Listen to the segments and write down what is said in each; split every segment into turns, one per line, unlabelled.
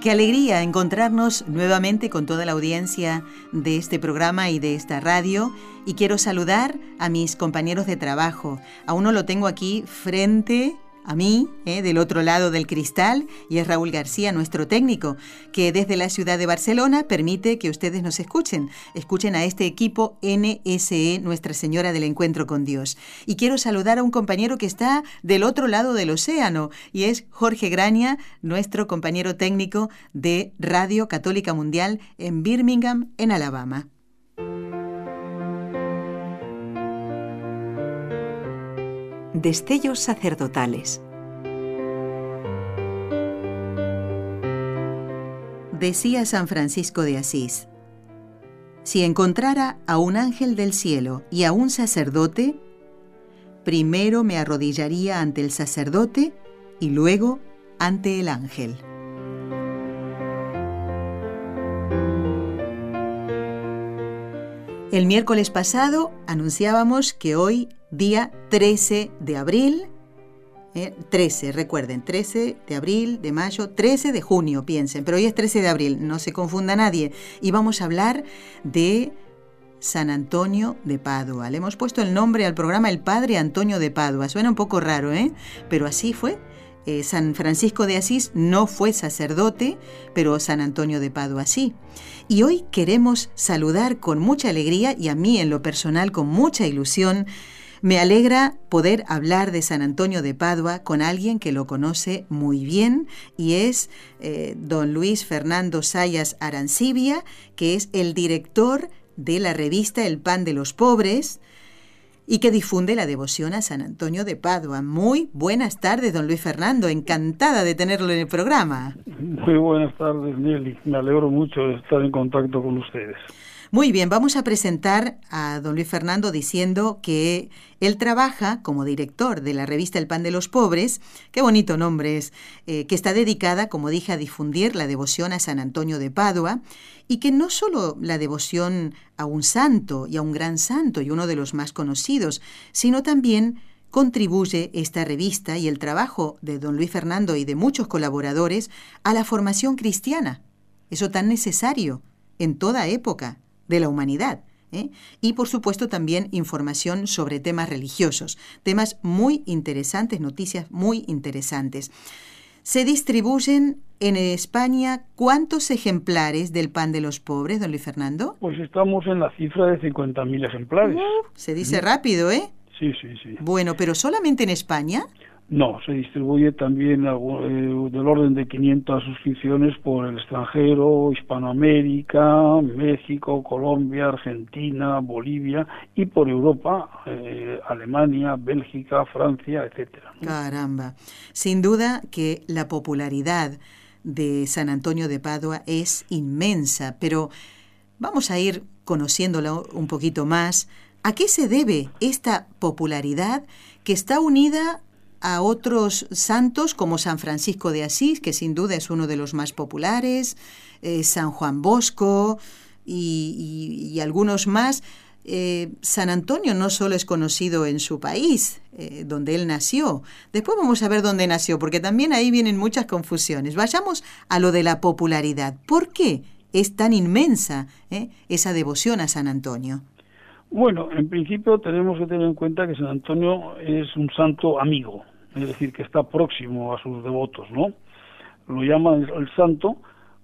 Qué alegría encontrarnos nuevamente con toda la audiencia de este programa y de esta radio. Y quiero saludar a mis compañeros de trabajo. A uno lo tengo aquí frente a mí, eh, del otro lado del cristal, y es Raúl García, nuestro técnico, que desde la ciudad de Barcelona permite que ustedes nos escuchen. Escuchen a este equipo NSE, Nuestra Señora del Encuentro con Dios. Y quiero saludar a un compañero que está del otro lado del océano, y es Jorge Graña, nuestro compañero técnico de Radio Católica Mundial en Birmingham, en Alabama.
Destellos sacerdotales.
Decía San Francisco de Asís, si encontrara a un ángel del cielo y a un sacerdote, primero me arrodillaría ante el sacerdote y luego ante el ángel. El miércoles pasado anunciábamos que hoy día 13 de abril. 13, eh, recuerden, 13 de abril, de mayo, 13 de junio, piensen, pero hoy es 13 de abril, no se confunda nadie. Y vamos a hablar de San Antonio de Padua. Le hemos puesto el nombre al programa El Padre Antonio de Padua. Suena un poco raro, ¿eh? Pero así fue. Eh, San Francisco de Asís no fue sacerdote, pero San Antonio de Padua sí. Y hoy queremos saludar con mucha alegría y a mí en lo personal con mucha ilusión me alegra poder hablar de San Antonio de Padua con alguien que lo conoce muy bien y es eh, don Luis Fernando Sayas Arancibia, que es el director de la revista El Pan de los Pobres y que difunde la devoción a San Antonio de Padua. Muy buenas tardes, don Luis Fernando. Encantada de tenerlo en el programa.
Muy buenas tardes, Nelly. Me alegro mucho de estar en contacto con ustedes.
Muy bien, vamos a presentar a don Luis Fernando diciendo que él trabaja como director de la revista El Pan de los Pobres, qué bonito nombre es, eh, que está dedicada, como dije, a difundir la devoción a San Antonio de Padua y que no solo la devoción a un santo y a un gran santo y uno de los más conocidos, sino también contribuye esta revista y el trabajo de don Luis Fernando y de muchos colaboradores a la formación cristiana, eso tan necesario en toda época de la humanidad. ¿eh? Y por supuesto también información sobre temas religiosos, temas muy interesantes, noticias muy interesantes. Se distribuyen en España cuántos ejemplares del pan de los pobres, don Luis Fernando?
Pues estamos en la cifra de 50.000 ejemplares.
se dice rápido, ¿eh?
Sí, sí, sí.
Bueno, pero solamente en España.
No, se distribuye también eh, del orden de 500 suscripciones por el extranjero, Hispanoamérica, México, Colombia, Argentina, Bolivia y por Europa, eh, Alemania, Bélgica, Francia, etcétera.
Caramba. Sin duda que la popularidad de San Antonio de Padua es inmensa, pero vamos a ir conociéndolo un poquito más. ¿A qué se debe esta popularidad que está unida a otros santos como San Francisco de Asís, que sin duda es uno de los más populares, eh, San Juan Bosco y, algunos más. Eh, San Antonio no solo es conocido en su país, eh, donde él nació. Después vamos a ver dónde nació, porque también ahí vienen muchas confusiones. Vayamos a lo de la popularidad. ¿Por qué es tan inmensa esa devoción a San Antonio?
Bueno, en principio tenemos que tener en cuenta que San Antonio es un santo amigo, es decir, que está próximo a sus devotos, ¿no? Lo llaman el santo,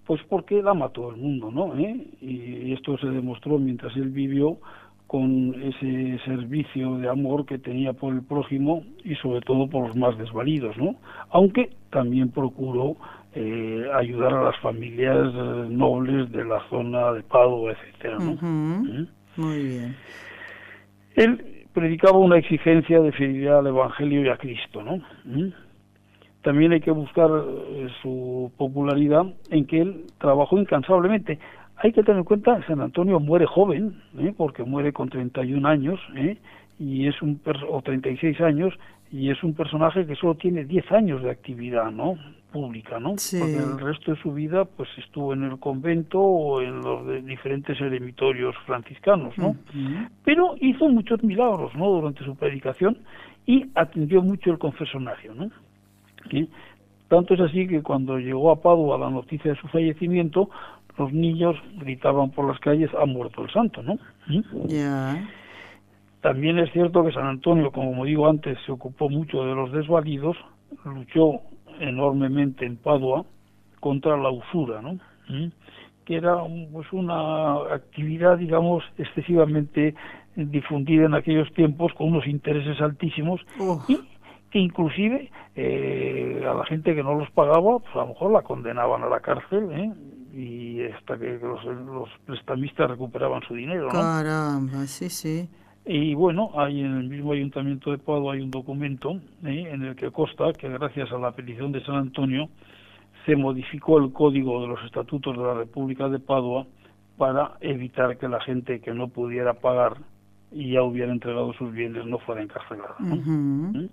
pues porque él ama a todo el mundo, ¿no? ¿Eh? Y esto se demostró mientras él vivió con ese servicio de amor que tenía por el prójimo y sobre todo por los más desvalidos, ¿no? Aunque también procuró eh, ayudar a las familias eh, nobles de la zona de Padua, etcétera, ¿no?
¿Mm? Muy bien.
Él predicaba una exigencia de fidelidad al Evangelio y a Cristo, ¿no? ¿Mm? también hay que buscar eh, su popularidad en que él trabajó incansablemente. Hay que tener en cuenta San Antonio muere joven, ¿eh? porque muere con 31 años, ¿eh? y es un o 36 años, y es un personaje que solo tiene 10 años de actividad, ¿no? Pública, ¿no? Porque el resto de su vida pues estuvo en el convento o en los diferentes eremitorios franciscanos, ¿no? Pero hizo muchos milagros, ¿no? Durante su predicación y atendió mucho el confesonario, ¿no? Tanto es así que cuando llegó a Padua la noticia de su fallecimiento, los niños gritaban por las calles, ha muerto el santo, ¿no? También es cierto que San Antonio, como digo antes, se ocupó mucho de los desvalidos, luchó enormemente en Padua contra la usura, ¿no? que era pues una actividad, digamos, excesivamente difundida en aquellos tiempos con unos intereses altísimos y que inclusive eh, a la gente que no los pagaba, pues a lo mejor la condenaban a la cárcel ¿eh? y hasta que los, prestamistas recuperaban su dinero. ¿no?
Caramba, sí, sí.
Y bueno, hay en el mismo ayuntamiento de Padua hay un documento ¿eh? en el que consta que gracias a la petición de San Antonio se modificó el código de los estatutos de la República de Padua para evitar que la gente que no pudiera pagar y ya hubiera entregado sus bienes no fuera encarcelada. ¿Mm?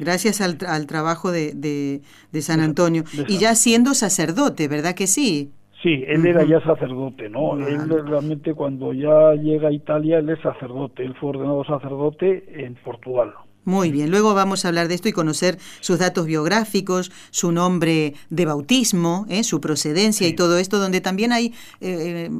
Gracias al, al trabajo de, de, San Antonio. y ya siendo sacerdote, ¿verdad que sí?
Sí, él era ya sacerdote, ¿no? Él realmente cuando ya llega a Italia, él es sacerdote. Él fue ordenado sacerdote en Portugal.
Muy bien, luego vamos a hablar de esto y conocer sus datos biográficos, su nombre de bautismo, ¿eh? su procedencia y todo esto, donde también hay eh,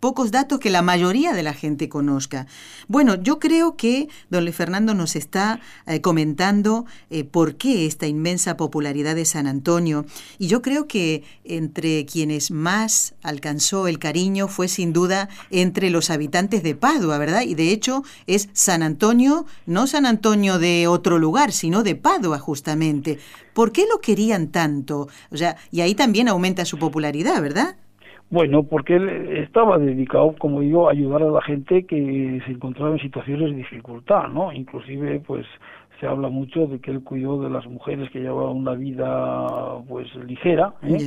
pocos datos que la mayoría de la gente conozca. Bueno, yo creo que don Luis Fernando nos está eh, comentando por qué esta inmensa popularidad de San Antonio y yo creo que entre quienes más alcanzó el cariño fue sin duda entre los habitantes de Padua, ¿verdad? Y de hecho es San Antonio, no San Antonio de de otro lugar, sino de Padua justamente. ¿Por qué lo querían tanto? O sea, y ahí también aumenta su popularidad, ¿verdad?
Bueno, porque él estaba dedicado, como digo, a ayudar a la gente que se encontraba en situaciones de dificultad, ¿no? Inclusive, pues, se habla mucho de que él cuidó de las mujeres que llevaban una vida, pues, ligera, ¿eh?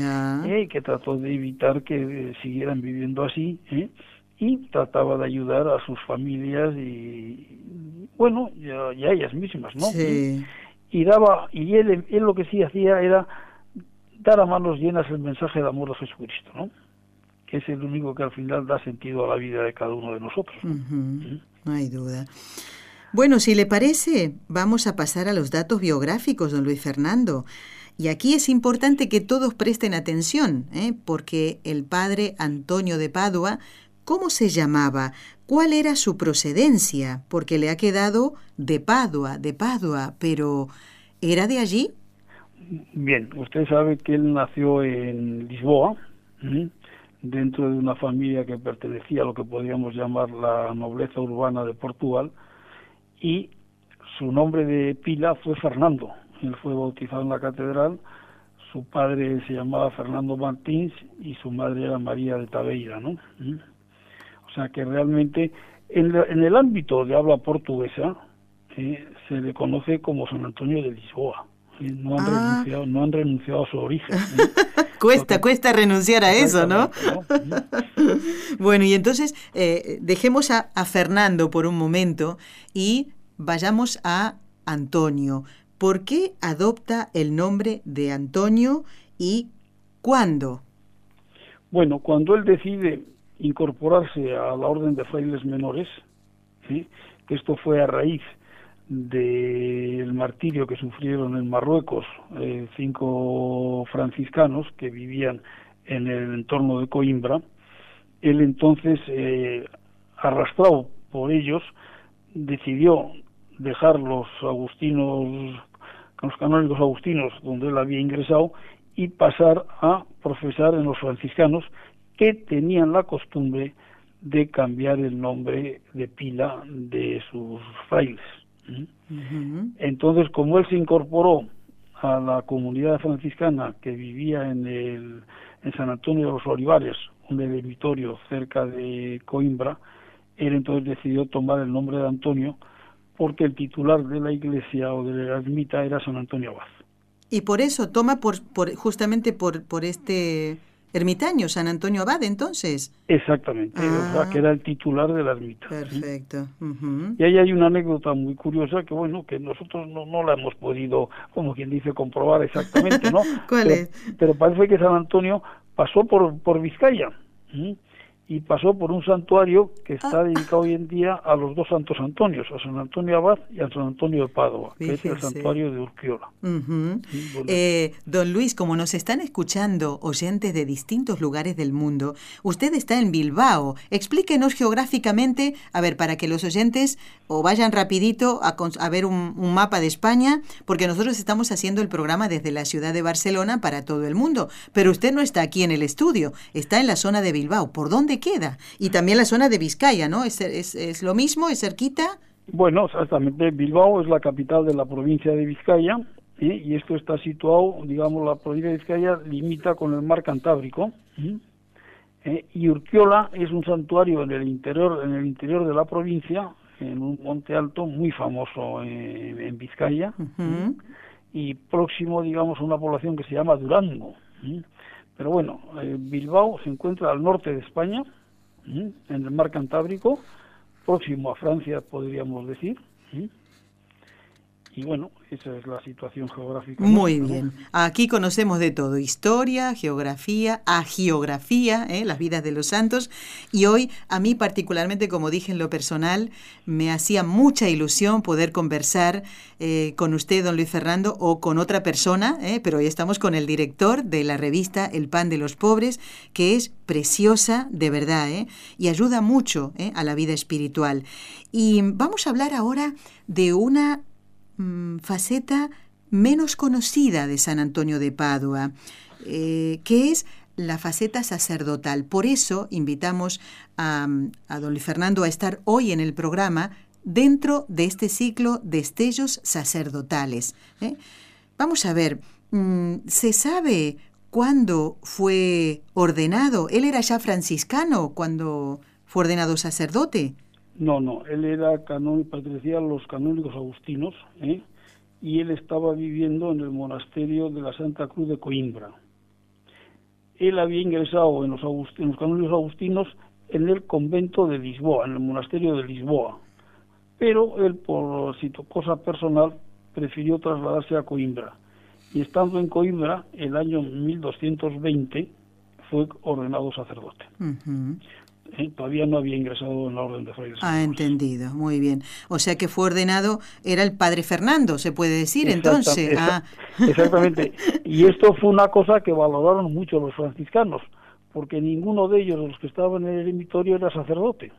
¿Eh? que trató de evitar que siguieran viviendo así, ¿eh? Y trataba de ayudar a sus familias y bueno y a, ellas mismas no y, daba y él él lo que sí hacía era dar a manos llenas el mensaje de amor a Jesucristo no que es el único que al final da sentido a la vida de cada uno de nosotros.
No hay duda. Bueno si le parece vamos a pasar a los datos biográficos don Luis Fernando. Y aquí es importante que todos presten atención, ¿eh? porque el padre Antonio de Padua ¿Cómo se llamaba? ¿Cuál era su procedencia? Porque le ha quedado de Padua, de Padua, pero ¿era de allí?
Bien, usted sabe que él nació en Lisboa, dentro de una familia que pertenecía a lo que podríamos llamar la nobleza urbana de Portugal, y su nombre de pila fue Fernando. Él fue bautizado en la catedral, su padre se llamaba Fernando Martins y su madre era María de Tabeira, ¿no? O sea que realmente en, el ámbito de habla portuguesa se le conoce como San Antonio de Lisboa. No han, ah. renunciado, no han renunciado a su origen.
cuesta, cuesta renunciar a eso, ¿no? bueno, y entonces eh, dejemos a, a Fernando por un momento y vayamos a Antonio. ¿Por qué adopta el nombre de Antonio y cuándo?
Bueno, cuando él decide incorporarse a la orden de frailes menores, que esto fue a raíz del martirio que sufrieron en Marruecos eh, cinco franciscanos que vivían en el entorno de Coimbra, él entonces, eh, arrastrado por ellos, decidió dejar los agustinos, los canónicos agustinos donde él había ingresado y pasar a profesar en los franciscanos que tenían la costumbre de cambiar el nombre de pila de sus frailes. Entonces, como él se incorporó a la comunidad franciscana que vivía en, el, en San Antonio de los Olivares, un eremitorio cerca de Coimbra, él entonces decidió tomar el nombre de Antonio porque el titular de la iglesia o de la ermita era San Antonio Abad.
Y por eso toma por, por justamente por, por este ermitaño, San Antonio Abad, entonces.
Exactamente, o sea, que era el titular de la ermita.
Perfecto.
Y ahí hay una anécdota muy curiosa que, bueno, que nosotros no, no la hemos podido, como quien dice, comprobar exactamente, ¿no?
¿Cuál
pero,
es?
Pero parece que San Antonio pasó por, por Vizcaya y pasó por un santuario que está dedicado hoy en día a los dos santos Antonios, a San Antonio Abad y a San Antonio de Padua, que es el santuario de Urquiola. Sí.
Eh, don Luis, como nos están escuchando oyentes de distintos lugares del mundo, usted está en Bilbao. Explíquenos geográficamente, a ver, para que los oyentes o vayan rapidito a, a ver un, un mapa de España, porque nosotros estamos haciendo el programa desde la ciudad de Barcelona para todo el mundo, pero usted no está aquí en el estudio, está en la zona de Bilbao. ¿Por dónde queda? Y también la zona de Vizcaya, ¿no? ¿Es, es, es lo mismo? ¿Es cerquita?
Bueno, exactamente. Bilbao es la capital de la provincia de Vizcaya ¿eh? y esto está situado, digamos, la provincia de Vizcaya limita con el mar Cantábrico. ¿eh? Eh, y Urquiola es un santuario en el interior, en el interior de la provincia, en un monte alto muy famoso en, en Vizcaya y próximo, digamos, a una población que se llama Durango. Pero bueno, eh, Bilbao se encuentra al norte de España, en el mar Cantábrico, próximo a Francia, podríamos decir. Y bueno, esa es la situación geográfica.
Muy
nuestra, ¿no?
bien. Aquí conocemos de todo, historia, geografía, agiografía, ¿eh? las vidas de los santos. Y hoy, a mí particularmente, como dije en lo personal, me hacía mucha ilusión poder conversar eh, con usted, don Luis Fernando, o con otra persona, ¿eh? pero hoy estamos con el director de la revista El Pan de los Pobres, que es preciosa de verdad ¿eh? y ayuda mucho ¿eh? a la vida espiritual. Y vamos a hablar ahora de una mm, faceta menos conocida de San Antonio de Padua, eh, que es la faceta sacerdotal. Por eso invitamos a, a don Fernando a estar hoy en el programa dentro de este ciclo de estellos sacerdotales. ¿eh? Vamos a ver, mm, ¿se sabe cuándo fue ordenado? ¿Él era ya franciscano cuando fue ordenado sacerdote?
No, no, él era canón, pertenecía a los canónicos agustinos, ¿eh? y él estaba viviendo en el monasterio de la Santa Cruz de Coimbra. Él había ingresado en los, agust- en los agustinos en el convento de Lisboa, en el monasterio de Lisboa, pero él por cosa personal prefirió trasladarse a Coimbra. Y estando en Coimbra, el año 1220 fue ordenado sacerdote. ¿Eh? Todavía no había ingresado en la orden de frailes.
Ah, entendido, muy bien. O sea que fue ordenado, era el padre Fernando, se puede decir entonces.
exa-
Ah.
Exactamente. Y esto fue una cosa que valoraron mucho los franciscanos, porque ninguno de ellos, los que estaban en el eremitorio, era sacerdote.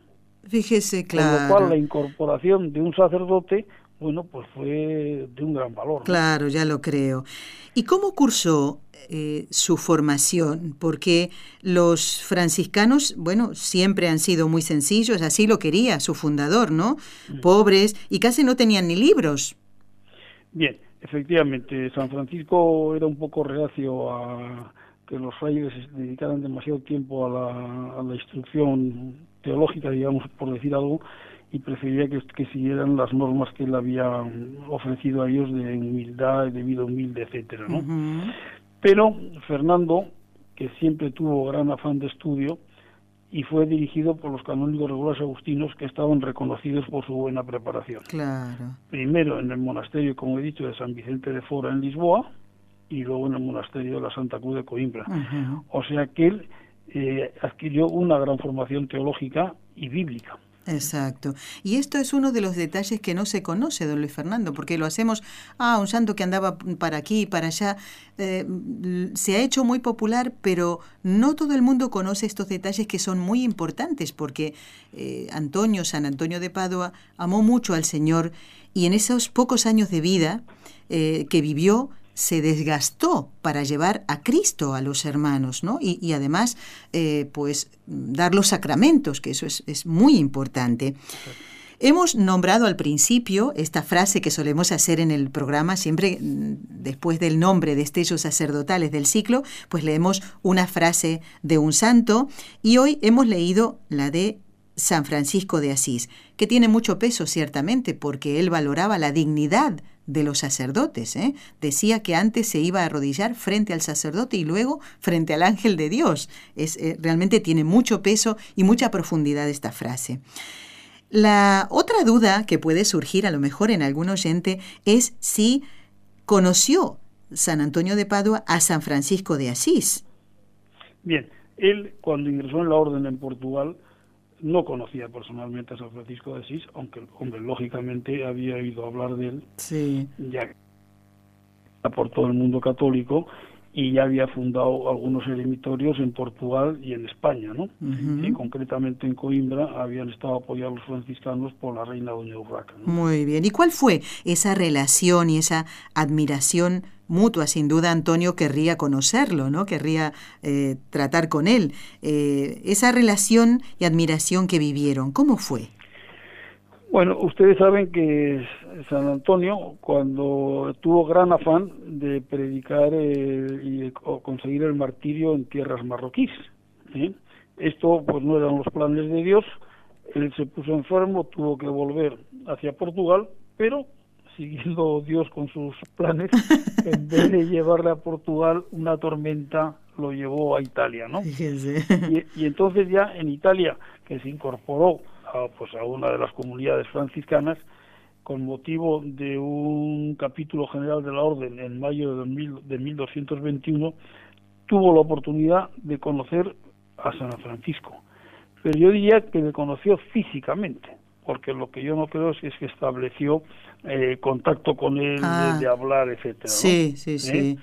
Fíjese,
Con lo cual la
claro.
incorporación de un sacerdote, bueno, pues fue de un gran valor. ¿no?
Claro, ya lo creo. ¿Y cómo cursó eh, su formación? Porque los franciscanos, bueno, siempre han sido muy sencillos, así lo quería su fundador, ¿no? Pobres y casi no tenían ni libros.
Bien, efectivamente, San Francisco era un poco reacio a que los frailes dedicaran demasiado tiempo a la, a la instrucción teológica, digamos, por decir algo, y prefería que, que siguieran las normas que él había ofrecido a ellos de humildad, de vida humilde, etcétera, ¿no? Pero Fernando, que siempre tuvo gran afán de estudio, y fue dirigido por los canónigos regulares agustinos que estaban reconocidos por su buena preparación
Claro.
primero en el monasterio, como he dicho, de San Vicente de Fora en Lisboa y luego en el monasterio de la Santa Cruz de Coimbra. O sea que él eh, adquirió una gran formación teológica y bíblica.
Exacto. Y esto es uno de los detalles que no se conoce, don Luis Fernando, porque lo hacemos, ah, un santo que andaba para aquí y para allá. Eh, se ha hecho muy popular, pero no todo el mundo conoce estos detalles que son muy importantes, porque eh, Antonio, San Antonio de Padua, amó mucho al Señor y en esos pocos años de vida eh, que vivió, se desgastó para llevar a Cristo a los hermanos, ¿no? Y, además, eh, pues, dar los sacramentos, que eso es, es muy importante. Hemos nombrado al principio esta frase que solemos hacer en el programa, siempre mm, después del nombre de estellos sacerdotales del ciclo, pues leemos una frase de un santo y hoy hemos leído la de San Francisco de Asís, que tiene mucho peso ciertamente porque él valoraba la dignidad de los sacerdotes. ¿eh? Decía que antes se iba a arrodillar frente al sacerdote y luego frente al ángel de Dios. Es, eh, realmente tiene mucho peso y mucha profundidad esta frase. La otra duda que puede surgir a lo mejor en algún oyente es si conoció San Antonio de Padua a San Francisco de Asís.
Bien, él cuando ingresó en la orden en Portugal no conocía personalmente a San Francisco de Asís, aunque hombre, lógicamente había oído hablar de él,
sí.
ya por todo el mundo católico y ya había fundado algunos eremitorios en Portugal y en España, ¿no? Y concretamente en Coimbra habían estado apoyados los franciscanos por la reina Doña Urraca.
Muy bien. ¿Y cuál fue esa relación y esa admiración mutua? Sin duda Antonio querría conocerlo, ¿no? Querría eh, tratar con él. Eh, esa relación y admiración que vivieron, ¿cómo fue?
Bueno, ustedes saben que San Antonio, cuando tuvo gran afán de predicar eh, y conseguir el martirio en tierras marroquíes, esto pues no eran los planes de Dios, él se puso enfermo, tuvo que volver hacia Portugal, pero siguiendo Dios con sus planes, en vez de llevarle a Portugal una tormenta, lo llevó a Italia, ¿no? Y, y entonces ya en Italia, que se incorporó a, pues a una de las comunidades franciscanas con motivo de un capítulo general de la orden en mayo de, mil, de 1221 tuvo la oportunidad de conocer a San Francisco pero yo diría que le conoció físicamente porque lo que yo no creo es que estableció eh, contacto con él
Ah.
de, de hablar etcétera ¿no?
Sí, sí,
¿Eh?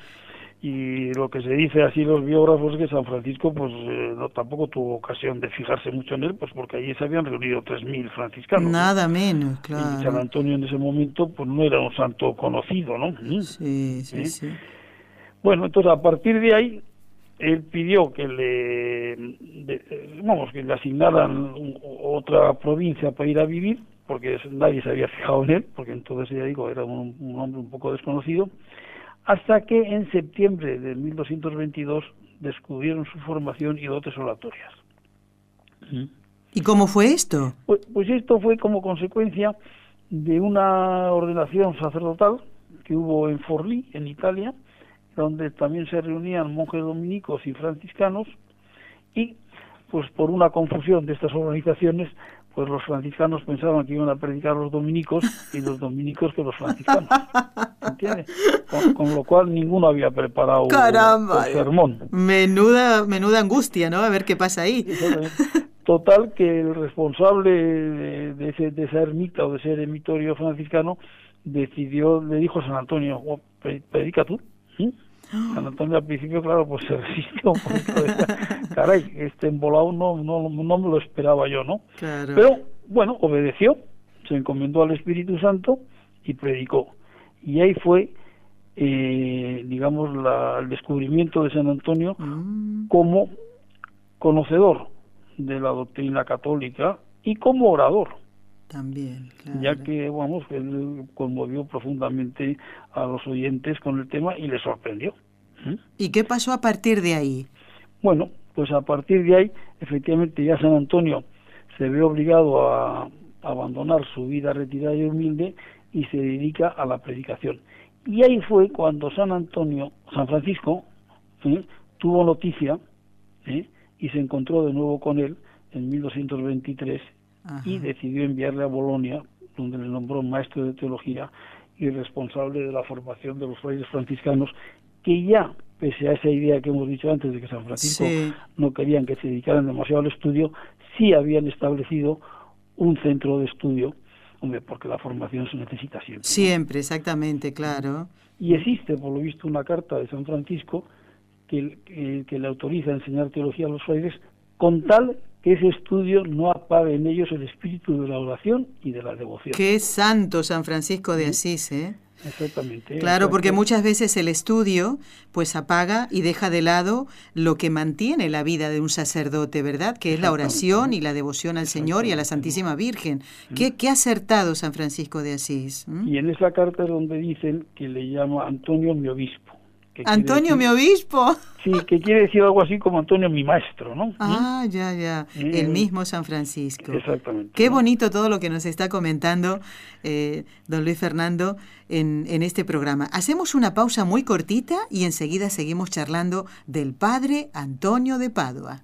Y lo que se dice así los biógrafos es que San Francisco pues eh, no tampoco tuvo ocasión de fijarse mucho en él pues porque allí se habían reunido 3.000 franciscanos ¿no?
Nada menos,
y San
claro.
Antonio en ese momento pues no era un santo conocido no
Sí, sí,
¿Eh?
sí.
bueno entonces a partir de ahí él pidió que le de- vamos que le asignaran un- otra provincia para ir a vivir porque nadie se había fijado en él porque entonces ya digo era un, un hombre un poco desconocido hasta que en septiembre de 1222 descubrieron su formación y dotes oratorias
¿Y cómo fue esto?
Pues, pues esto fue como consecuencia de una ordenación sacerdotal que hubo en Forlì, en Italia, donde también se reunían monjes dominicos y franciscanos, y pues por una confusión de estas organizaciones, pues los franciscanos pensaban que iban a predicar los dominicos y los dominicos que los franciscanos. ¿Entiendes? Con, con lo cual ninguno había preparado
Caramba.
el sermón.
Menuda, menuda angustia, ¿no? A ver qué pasa ahí.
Total que el responsable de, ese, de esa ermita o de ese eremitorio franciscano decidió, le dijo a San Antonio, "Oh, pre- predica tú. ¿sí?". San Antonio al principio, claro, pues se resistió un poquito. decía, Caray, este embolado no, no, no me lo esperaba yo, ¿no?
Claro.
Pero bueno, obedeció, se encomendó al Espíritu Santo y predicó. Y ahí fue, eh, digamos, la- el descubrimiento de San Antonio
Mm,
como conocedor de la doctrina católica y como orador,
también, claro.
ya que, vamos, él conmovió profundamente a los oyentes con el tema y les sorprendió. ¿Mm?
¿Y qué pasó a partir de ahí?
Bueno, pues a partir de ahí, efectivamente, ya San Antonio se ve obligado a abandonar su vida retirada y humilde y se dedica a la predicación. Y ahí fue cuando San Antonio, San Francisco, tuvo noticia y se encontró de nuevo con él en 1223
Ajá.
y decidió enviarle a Bolonia, donde le nombró maestro de teología y responsable de la formación de los frailes franciscanos, que ya, pese a esa idea que hemos dicho antes de que San Francisco
Sí.
no querían que se dedicaran demasiado al estudio, sí habían establecido un centro de estudio, hombre, porque la formación se necesita siempre. ¿no?
Siempre, exactamente, claro.
Y existe, por lo visto, una carta de San Francisco que, que, que le autoriza a enseñar teología a los frailes con tal que ese estudio no apague en ellos el espíritu de la oración y de la devoción.
Qué santo San Francisco de Asís, ¿eh?
Exactamente.
Claro, porque muchas veces el estudio pues apaga y deja de lado lo que mantiene la vida de un sacerdote, ¿verdad? Que es la oración y la devoción al Señor y a la Santísima Virgen. Qué, qué acertado San Francisco de Asís.
Y en esa carta es donde dicen que le llama Antonio mi obispo,
Antonio, mi obispo.
Sí, que quiere decir algo así como Antonio, mi maestro, ¿no?
Ah, ya, ya. El mismo San Francisco.
Exactamente.
Qué bonito todo lo que nos está comentando eh, don Luis Fernando en, en este programa. Hacemos una pausa muy cortita y enseguida seguimos charlando del padre Antonio de Padua.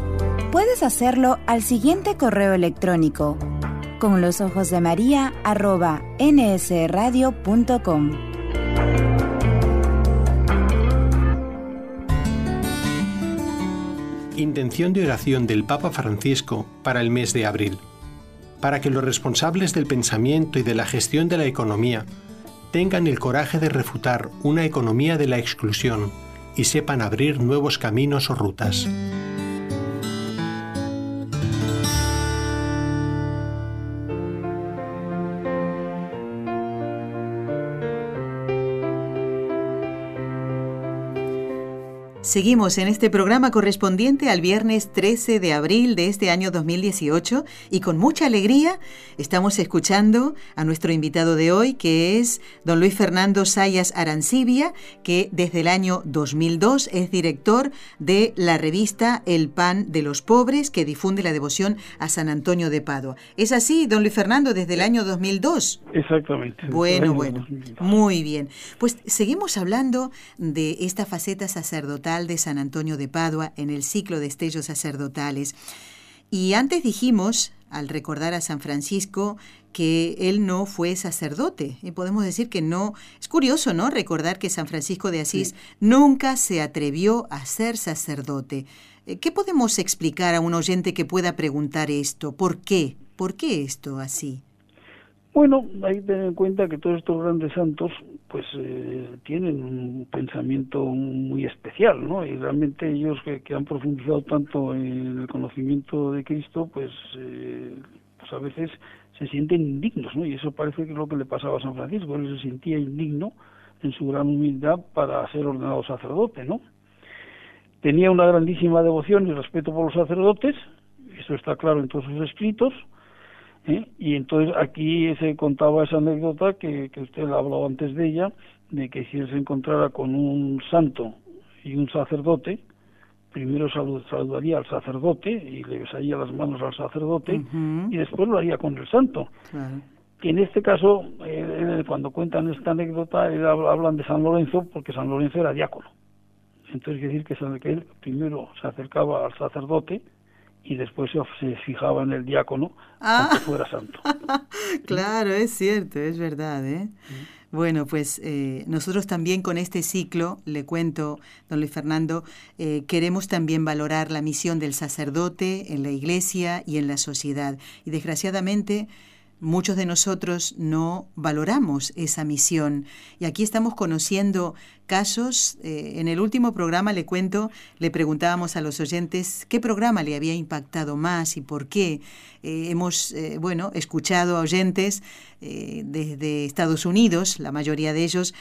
Puedes hacerlo al siguiente correo electrónico con los ojos de María arroba nsradio.com.
Intención de oración del Papa Francisco para el mes de abril. Para que los responsables del pensamiento y de la gestión de la economía tengan el coraje de refutar una economía de la exclusión y sepan abrir nuevos caminos o rutas.
Seguimos en este programa correspondiente al viernes 13 de abril de este año 2018 y con mucha alegría estamos escuchando a nuestro invitado de hoy que es don Luis Fernando Sayas Arancibia, que desde el año 2002 es director de la revista El Pan de los Pobres que difunde la devoción a San Antonio de Padua. ¿Es así, don Luis Fernando, desde el año 2002?
Exactamente.
Bueno, bueno, muy bien. Pues seguimos hablando de esta faceta sacerdotal de San Antonio de Padua en el ciclo de estellos sacerdotales. Y antes dijimos, al recordar a San Francisco, que él no fue sacerdote. Y podemos decir que no. Es curioso, ¿no? Recordar que San Francisco de Asís nunca se atrevió a ser sacerdote. Eh, ¿Qué podemos explicar a un oyente que pueda preguntar esto? ¿Por qué? ¿Por qué esto así?
Bueno, hay que tener en cuenta que todos estos grandes santos pues eh, tienen un pensamiento muy especial, ¿no? Y realmente ellos que, han profundizado tanto en el conocimiento de Cristo, pues, eh, pues a veces se sienten indignos, ¿no? Y eso parece que es lo que le pasaba a San Francisco, él se sentía indigno en su gran humildad para ser ordenado sacerdote, ¿no? Tenía una grandísima devoción y respeto por los sacerdotes, eso está claro en todos sus escritos, ¿eh? Y entonces aquí se contaba esa anécdota que, que usted ha hablado antes de ella, de que si él se encontrara con un santo y un sacerdote, primero saludaría al sacerdote y le besaría las manos al sacerdote y después lo haría con el santo. Y en este caso, cuando cuentan esta anécdota, hablan de San Lorenzo porque San Lorenzo era diácono. Entonces, quiere decir que él primero se acercaba al sacerdote y después se, fijaba en el diácono ah. aunque fuera santo.
claro, es cierto, es verdad. ¿eh? Bueno, pues eh, nosotros también con este ciclo, le cuento, don Luis Fernando, eh, queremos también valorar la misión del sacerdote en la iglesia y en la sociedad. Y desgraciadamente muchos de nosotros no valoramos esa misión. Y aquí estamos conociendo casos. Eh, en el último programa, le cuento, le preguntábamos a los oyentes qué programa le había impactado más y por qué. Eh, hemos, eh, bueno, escuchado a oyentes desde Estados Unidos, la mayoría de ellos,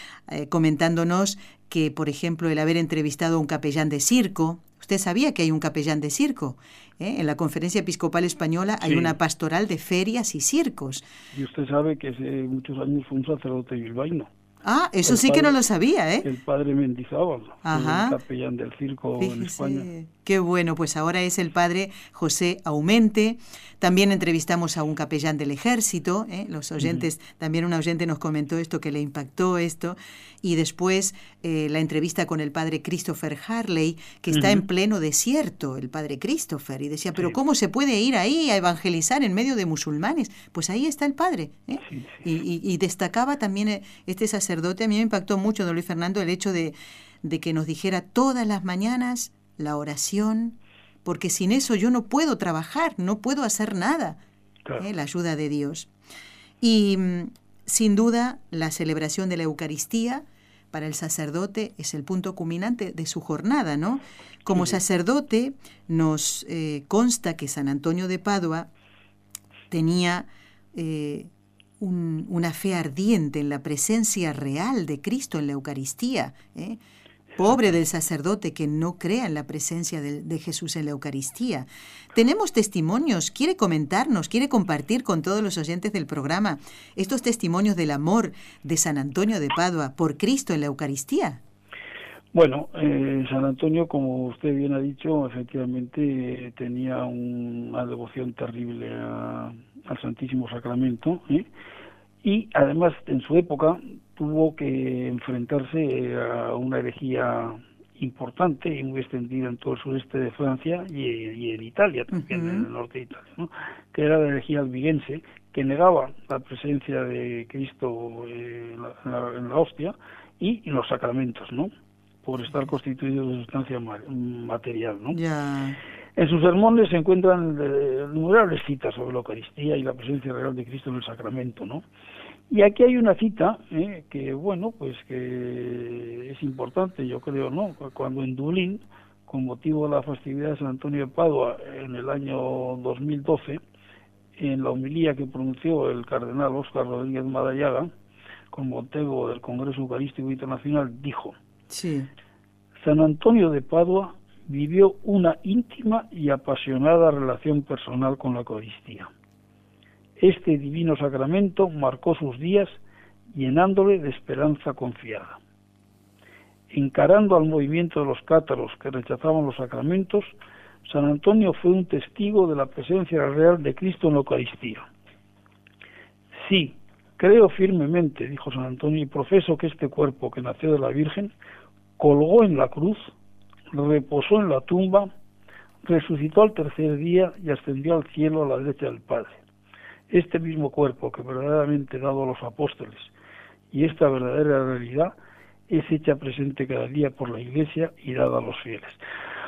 comentándonos que, por ejemplo, el haber entrevistado a un capellán de circo, Usted sabía que hay un capellán de circo. ¿eh? En la Conferencia Episcopal Española hay una pastoral de ferias y circos.
Y usted sabe que hace muchos años fue un sacerdote bilbaíno.
Ah, eso sí que no lo sabía, ¿eh?
El padre Mendizábal, el capellán del circo en España.
Qué bueno, pues ahora es el padre José Aumente. También entrevistamos a un capellán del ejército, ¿eh? los oyentes, también un oyente nos comentó esto, que le impactó esto. Y después eh, la entrevista con el padre Christopher Harley, que está en pleno desierto, el padre Christopher, y decía, pero ¿cómo se puede ir ahí a evangelizar en medio de musulmanes? Pues ahí está el padre. ¿eh? y, y, destacaba también este sacerdote, a mí me impactó mucho, don Luis Fernando, el hecho de, de que nos dijera todas las mañanas la oración, porque sin eso yo no puedo trabajar, no puedo hacer nada. ¿eh? la ayuda de Dios. Y mm, sin duda la celebración de la Eucaristía para el sacerdote es el punto culminante de su jornada, ¿no? Como sacerdote nos eh, consta que San Antonio de Padua tenía eh, una fe ardiente en la presencia real de Cristo en la Eucaristía. ¿eh? Pobre del sacerdote que no crea en la presencia de, Jesús en la Eucaristía. Tenemos testimonios, quiere comentarnos, quiere compartir con todos los oyentes del programa estos testimonios del amor de San Antonio de Padua por Cristo en la Eucaristía.
Bueno, eh, San Antonio, como usted bien ha dicho, efectivamente tenía una devoción terrible al Santísimo Sacramento ¿eh? y además en su época tuvo que enfrentarse a una herejía importante y muy extendida en todo el sureste de Francia y, en Italia también, en el norte de Italia, que era la herejía albigense, que negaba la presencia de Cristo eh, en, la, hostia y en los sacramentos, ¿no? por estar constituido de sustancia material. ¿no? En sus sermones se encuentran eh, innumerables citas sobre la Eucaristía y la presencia real de Cristo en el sacramento, ¿no? Y aquí hay una cita eh, que, bueno, pues que es importante, yo creo, ¿no? Cuando en Dublín, con motivo de la festividad de San Antonio de Padua en el año 2012, en la homilía que pronunció el cardenal Óscar Rodríguez Madallaga, con motivo del Congreso Eucarístico Internacional, dijo, sí. San Antonio de Padua vivió una íntima y apasionada relación personal con la Eucaristía este divino sacramento marcó sus días llenándole de esperanza confiada. Encarando al movimiento de los cátaros que rechazaban los sacramentos, San Antonio fue un testigo de la presencia real de Cristo en la Eucaristía. Sí, creo firmemente, dijo San Antonio, y profeso que este cuerpo que nació de la Virgen colgó en la cruz, reposó en la tumba, resucitó al tercer día y ascendió al cielo a la derecha del Padre este mismo cuerpo que verdaderamente dado a los apóstoles y esta verdadera realidad es hecha presente cada día por la Iglesia y dada a los fieles.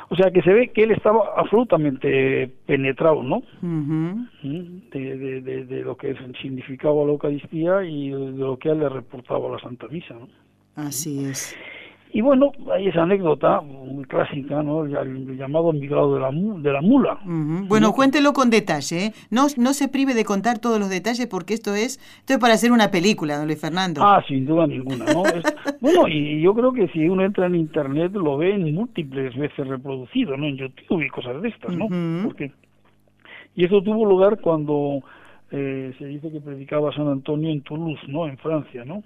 O sea que se ve que él estaba absolutamente penetrado, ¿no? ¿Mm? de, de, lo que significaba la Eucaristía y de lo que él le reportaba a la Santa Misa, ¿no?
Así es.
Y bueno, hay esa anécdota muy clásica, ¿no? El, llamado migrado de la, de la mula.
Bueno, cuéntelo con detalle, ¿eh? No, no se prive de contar todos los detalles porque esto es, esto es para hacer una película, don Luis Fernando.
Ah, sin duda ninguna, ¿no? bueno, y yo creo que si uno entra en Internet lo ve en múltiples veces reproducido, ¿no? En YouTube y cosas de estas, ¿no? porque, y eso tuvo lugar cuando eh, se dice que predicaba San Antonio en Toulouse, ¿no? En Francia, ¿no?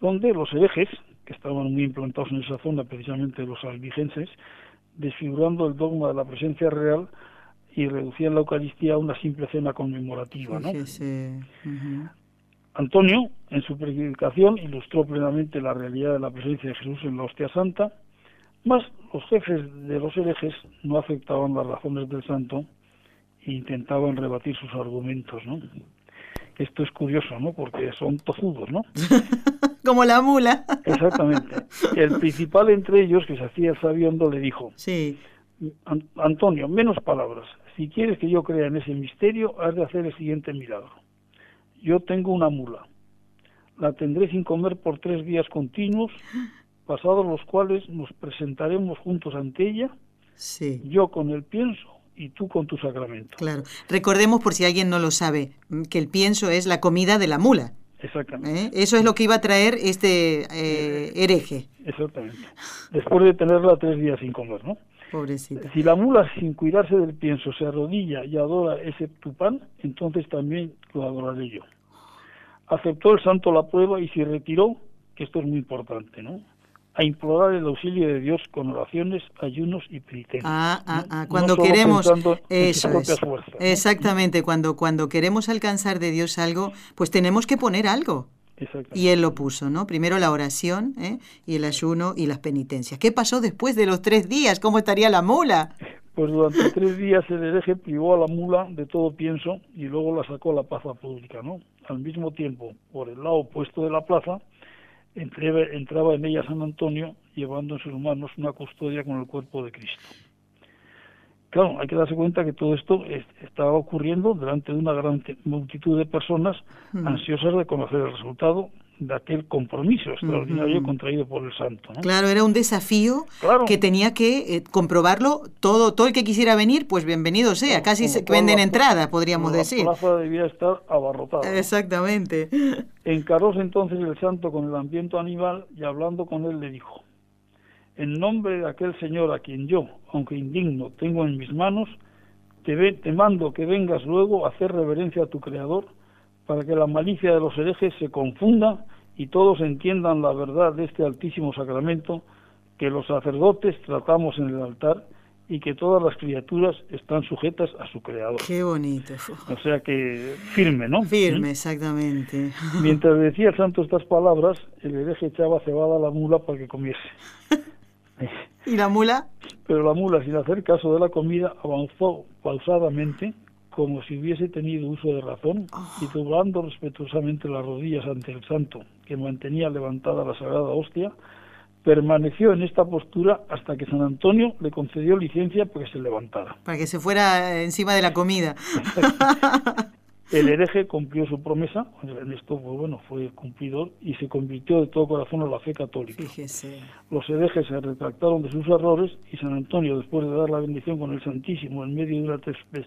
Donde los herejes, que estaban muy implantados en esa zona, precisamente los albigenses, desfigurando el dogma de la presencia real y reducían la Eucaristía a una simple cena conmemorativa. ¿no? Antonio, en su predicación, ilustró plenamente la realidad de la presencia de Jesús en la hostia santa, mas los jefes de los herejes no aceptaban las razones del santo e intentaban rebatir sus argumentos. ¿no? Esto es curioso, ¿no? Porque son tozudos, ¿no?
Como la mula.
Exactamente. El principal entre ellos, que se hacía sabiondo, le dijo, sí. Antonio, menos palabras. Si quieres que yo crea en ese misterio, has de hacer el siguiente milagro. Yo tengo una mula. La tendré sin comer por tres días continuos, pasados los cuales nos presentaremos juntos ante ella, sí. yo con el pienso y tú con tu sacramento.
Claro. Recordemos, por si alguien no lo sabe, que el pienso es la comida de la mula.
Exactamente.
¿Eh? Eso es lo que iba a traer este eh, hereje.
Exactamente. Después de tenerla tres días sin comer, ¿no?
Pobrecita.
Si la mula, sin cuidarse del pienso, se arrodilla y adora ese tu pan, entonces también lo adoraré yo. Aceptó el santo la prueba y se retiró, que esto es muy importante, ¿no? A implorar el auxilio de Dios con oraciones, ayunos y penitencias.
Ah, ah, ah. cuando queremos eso es. Exactamente, cuando cuando queremos alcanzar de Dios algo, pues tenemos que poner algo. Y él lo puso, ¿no? Primero la oración ¿eh? y el ayuno y las penitencias. ¿Qué pasó después de los tres días? ¿Cómo estaría la mula?
Pues durante tres días el hereje privó a la mula de todo pienso y luego la sacó a la plaza pública, ¿no? Al mismo tiempo, por el lado opuesto de la plaza, entraba en ella San Antonio llevando en sus manos una custodia con el cuerpo de Cristo. Claro, hay que darse cuenta que todo esto estaba ocurriendo delante de una gran multitud de personas mm. ansiosas de conocer el resultado de aquel compromiso extraordinario contraído por el santo.
Claro, era un desafío que tenía que eh, comprobarlo todo, todo el que quisiera venir, pues bienvenido sea, casi se venden entrada, podríamos decir.
La plaza debía estar abarrotada.
Exactamente.
Encaróse entonces el santo con el ambiente animal y hablando con él le dijo, en nombre de aquel Señor a quien yo, aunque indigno, tengo en mis manos, te, ve, te mando que vengas luego a hacer reverencia a tu Creador, para que la malicia de los herejes se confunda y todos entiendan la verdad de este altísimo sacramento que los sacerdotes tratamos en el altar y que todas las criaturas están sujetas a su creador.
Qué bonito.
O sea que firme, ¿no?
Firme, ¿Mm? exactamente.
Mientras decía el santo estas palabras, el hereje echaba cebada a la mula para que comiese.
¿Y la mula?
Pero la mula, sin hacer caso de la comida, avanzó pausadamente como si hubiese tenido uso de razón y ah. doblando respetuosamente las rodillas ante el santo, que mantenía levantada la sagrada hostia, permaneció en esta postura hasta que San Antonio le concedió licencia para que se levantara.
Para que se fuera encima de la comida.
El hereje cumplió su promesa, en esto pues, bueno, fue cumplidor y se convirtió de todo corazón a la fe católica. Los herejes se retractaron de sus errores y San Antonio, después de dar la bendición con el Santísimo en medio de una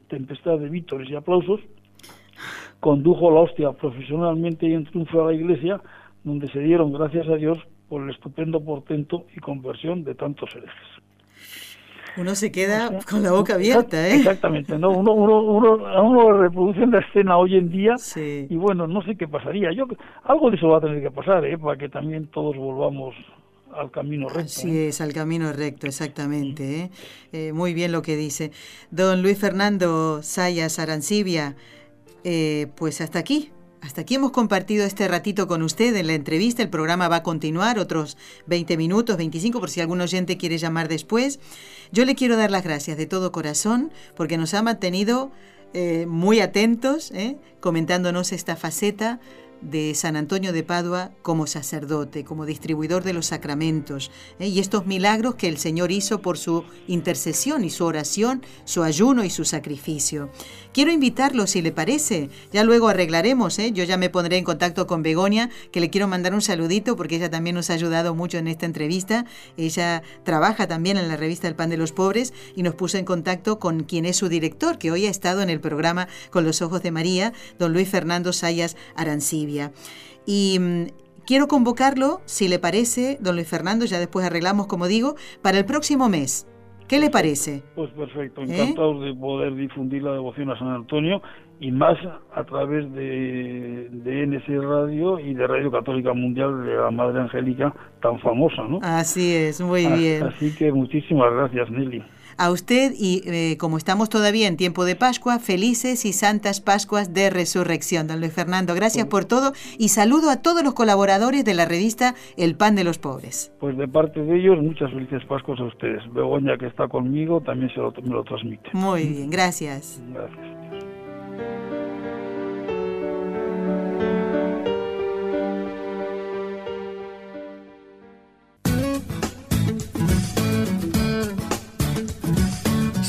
tempestad de vítores y aplausos, condujo la hostia profesionalmente y en triunfo a la iglesia, donde se dieron gracias a Dios por el estupendo portento y conversión de tantos herejes.
Uno se queda con la boca abierta, ¿eh?
Exactamente, ¿no? Uno, uno, uno, uno reproduce la escena hoy en día y bueno, no sé qué pasaría. Yo Algo de eso va a tener que pasar, ¿eh? Para que también todos volvamos al camino recto.
Sí, ¿eh? es, al camino recto, exactamente. ¿eh? ¿eh? muy bien lo que dice. Don Luis Fernando Sayas Arancibia, eh, pues hasta aquí. Hasta aquí hemos compartido este ratito con usted en la entrevista. El programa va a continuar otros 20 minutos, 25, por si algún oyente quiere llamar después. Yo le quiero dar las gracias de todo corazón porque nos ha mantenido eh, muy atentos, eh, comentándonos esta faceta de San Antonio de Padua como sacerdote, como distribuidor de los sacramentos, ¿eh? y estos milagros que el Señor hizo por su intercesión y su oración, su ayuno y su sacrificio. Quiero invitarlo, si le parece, ya luego arreglaremos, ¿eh? yo ya me pondré en contacto con Begonia, que le quiero mandar un saludito porque ella también nos ha ayudado mucho en esta entrevista, ella trabaja también en la revista El Pan de los Pobres y nos puso en contacto con quien es su director, que hoy ha estado en el programa Con los Ojos de María, don Luis Fernando Sayas Arancibia. Y mm, quiero convocarlo, si le parece, don Luis Fernando, ya después arreglamos, como digo, para el próximo mes. ¿Qué le parece?
Pues perfecto, ¿Eh? encantado de poder difundir la devoción a San Antonio y más a través de, de, NC Radio y de Radio Católica Mundial de la Madre Angélica tan famosa, ¿no?
Así es, muy bien.
Así que muchísimas gracias, Nelly
a usted y eh, como estamos todavía en tiempo de Pascua, felices y santas Pascuas de Resurrección. Don Luis Fernando, gracias por todo y saludo a todos los colaboradores de la revista El Pan de los Pobres.
Pues de parte de ellos, muchas felices Pascuas a ustedes. Begoña, que está conmigo, también se lo, me lo transmite.
Muy bien, gracias.
Gracias.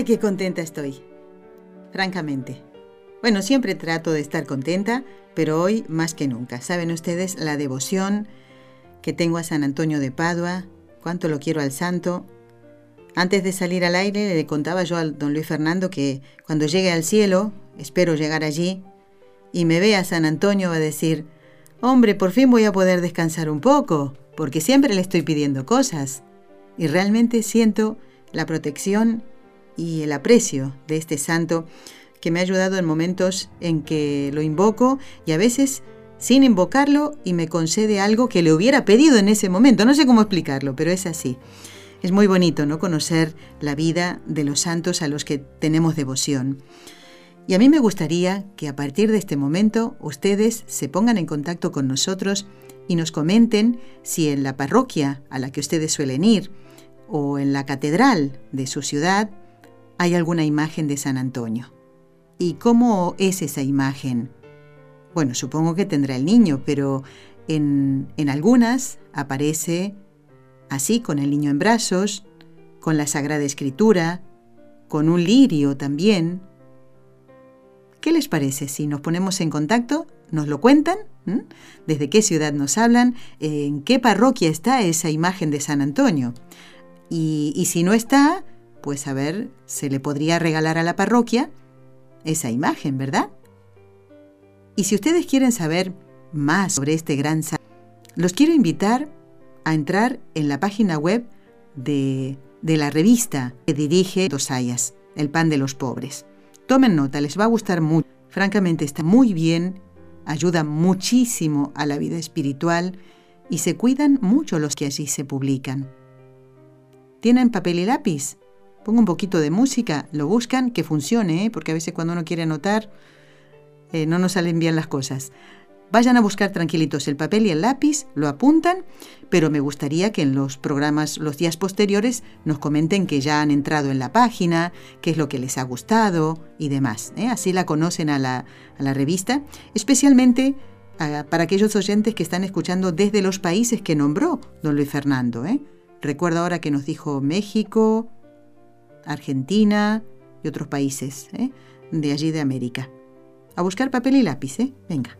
Ay, qué contenta estoy. Francamente. Bueno, siempre trato de estar contenta, pero hoy más que nunca. Saben ustedes la devoción que tengo a San Antonio de Padua, cuánto lo quiero al santo. Antes de salir al aire le contaba yo al don Luis Fernando que cuando llegue al cielo, espero llegar allí, y me vea San Antonio va a decir, hombre, por fin voy a poder descansar un poco, porque siempre le estoy pidiendo cosas. y realmente siento la protección y el aprecio de este santo que me ha ayudado en momentos en que lo invoco y a veces sin invocarlo y me concede algo que le hubiera pedido en ese momento. No sé cómo explicarlo, pero es así. Es muy bonito, ¿no? Conocer la vida de los santos a los que tenemos devoción. Y a mí me gustaría que a partir de este momento ustedes se pongan en contacto con nosotros y nos comenten si en la parroquia a la que ustedes suelen ir o en la catedral de su ciudad hay alguna imagen de San Antonio. ¿Y cómo es esa imagen? Bueno, supongo que tendrá el niño, pero en, en algunas aparece así con el niño en brazos, con la Sagrada Escritura, con un lirio también. ¿Qué les parece si nos ponemos en contacto? ¿Nos lo cuentan? ¿Mm? ¿Desde qué ciudad nos hablan? ¿En qué parroquia está esa imagen de San Antonio? Y, y si no está, pues a ver, se le podría regalar a la parroquia esa imagen, ¿verdad? Y si ustedes quieren saber más sobre este gran santo, los quiero invitar a entrar en la página web de, de la revista que dirige Dosayas, El pan de los pobres. Tomen nota, les va a gustar mucho. Francamente está muy bien, ayuda muchísimo a la vida espiritual y se cuidan mucho los que allí se publican. ¿Tienen papel y lápiz? Pongo un poquito de música, lo buscan, que funcione, ¿eh? porque a veces cuando uno quiere anotar eh, no nos salen bien las cosas. Vayan a buscar tranquilitos el papel y el lápiz, lo apuntan, pero me gustaría que en los programas, los días posteriores, nos comenten que ya han entrado en la página, qué es lo que les ha gustado y demás. ¿eh? Así la conocen a la, a la revista, especialmente para aquellos oyentes que están escuchando desde los países que nombró don Luis Fernando. Recuerdo ahora que nos dijo México, Argentina y otros países ¿eh? de allí de América. A buscar papel y lápiz, ¿eh? Venga.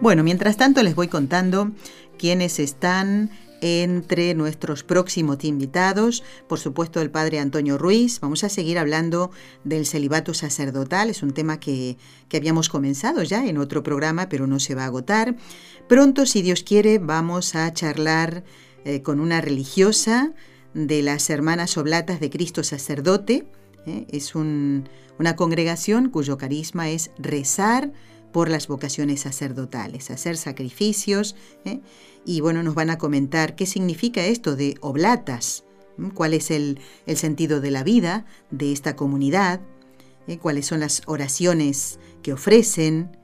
Bueno, mientras tanto les voy contando quiénes están entre nuestros próximos invitados, por supuesto el padre Antonio Ruiz. Vamos a seguir hablando del celibato sacerdotal, es un tema que, habíamos comenzado ya en otro programa, pero no se va a agotar. Pronto, si Dios quiere, vamos a charlar eh, con una religiosa de las Hermanas Oblatas de Cristo Sacerdote. ¿eh? Es una congregación cuyo carisma es rezar por las vocaciones sacerdotales, hacer sacrificios. ¿eh? Y bueno, nos van a comentar qué significa esto de oblatas, cuál es el, sentido de la vida de esta comunidad, ¿eh? cuáles son las oraciones que ofrecen,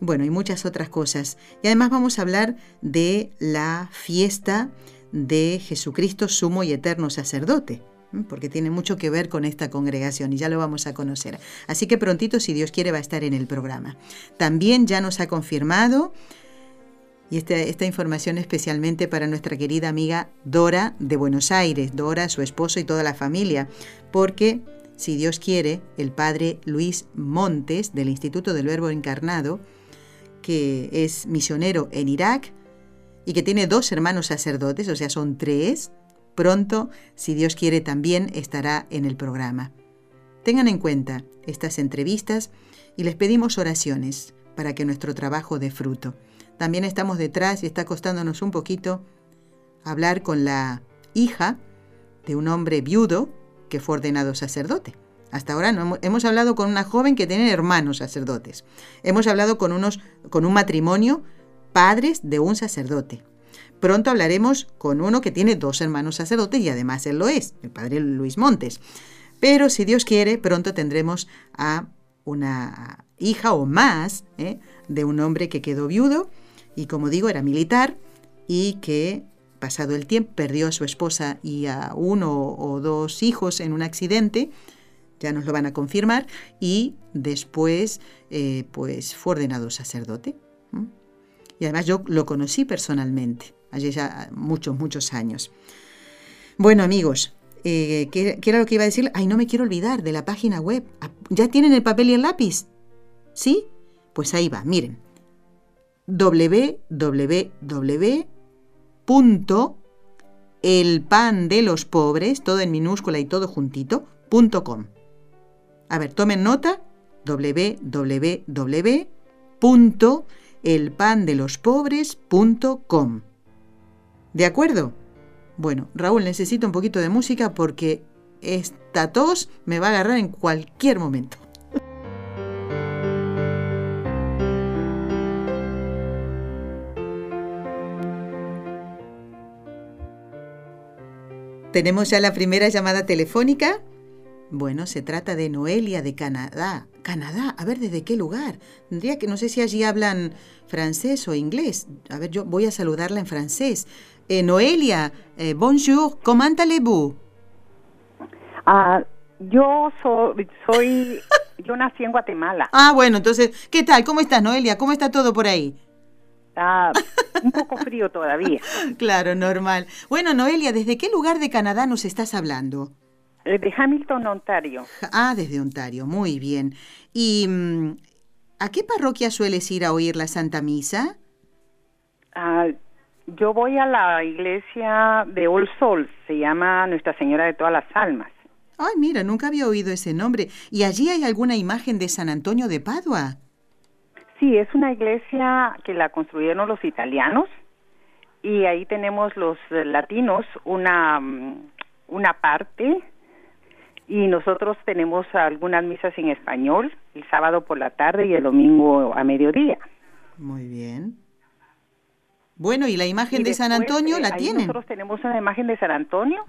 bueno, y muchas otras cosas. Y además vamos a hablar de la fiesta de Jesucristo, sumo y eterno sacerdote porque tiene mucho que ver con esta congregación y ya lo vamos a conocer. Así que prontito, si Dios quiere, va a estar en el programa. También ya nos ha confirmado, y esta, esta información especialmente para nuestra querida amiga Dora de Buenos Aires, Dora, su esposo y toda la familia, porque si Dios quiere, el padre Luis Montes del Instituto del Verbo Encarnado, que es misionero en Irak y que tiene dos hermanos sacerdotes, o sea, son tres, Pronto, si Dios quiere, también estará en el programa. Tengan en cuenta estas entrevistas y les pedimos oraciones para que nuestro trabajo dé fruto. También estamos detrás y está costándonos un poquito hablar con la hija de un hombre viudo que fue ordenado sacerdote. Hasta ahora no hemos, hablado con una joven que tiene hermanos sacerdotes. Hemos hablado con, unos, con un matrimonio padres de un sacerdote. Pronto hablaremos con uno que tiene dos hermanos sacerdotes y además él lo es, el padre Luis Montes. Pero si Dios quiere, pronto tendremos a una hija o más ¿eh? de un hombre que quedó viudo y como digo era militar y que pasado el tiempo perdió a su esposa y a uno o dos hijos en un accidente, ya nos lo van a confirmar, y después eh, pues fue ordenado sacerdote. Y además yo lo conocí personalmente allí ya muchos, muchos años. Bueno, amigos, eh, ¿qué, era lo que iba a decir? Ay, no me quiero olvidar de la página web. Ah, ¿Ya tienen el papel y el lápiz? ¿Sí? Pues ahí va, miren. Www el pan de los pobres, todo en minúscula y todo juntito, com. A ver, tomen nota, www.elpandelospobres.com. ¿De acuerdo? Bueno, Raúl, necesito un poquito de música porque esta tos me va a agarrar en cualquier momento. Tenemos ya la primera llamada telefónica. Bueno, se trata de Noelia de Canadá. Canadá, a ver, ¿desde qué lugar? Tendría que, no sé si allí hablan francés o inglés. A ver, yo voy a saludarla en francés. Eh, Noelia, eh, bonjour, comment allez-vous?
Ah, yo soy, soy, yo nací en Guatemala.
Ah, bueno, entonces, ¿qué tal? ¿Cómo estás, Noelia? ¿Cómo está todo por ahí?
Está un poco frío todavía.
claro, normal. Bueno, Noelia, ¿desde qué lugar de Canadá nos estás hablando?
Eh, de Hamilton, Ontario.
Ah, desde Ontario, muy bien. ¿Y mm, a qué parroquia sueles ir a oír la Santa Misa?
Ah, yo voy a la iglesia de All Souls, se llama Nuestra Señora de Todas las Almas.
Ay, mira, nunca había oído ese nombre. ¿Y allí hay alguna imagen de San Antonio de Padua?
Sí, es una iglesia que la construyeron los italianos y ahí tenemos los latinos una, mm, una parte y nosotros tenemos algunas misas en español el sábado por la tarde y el domingo a mediodía.
Muy bien. Bueno, ¿y la imagen de San Antonio
eh,
la
ahí
tienen?
Nosotros tenemos una imagen de San Antonio.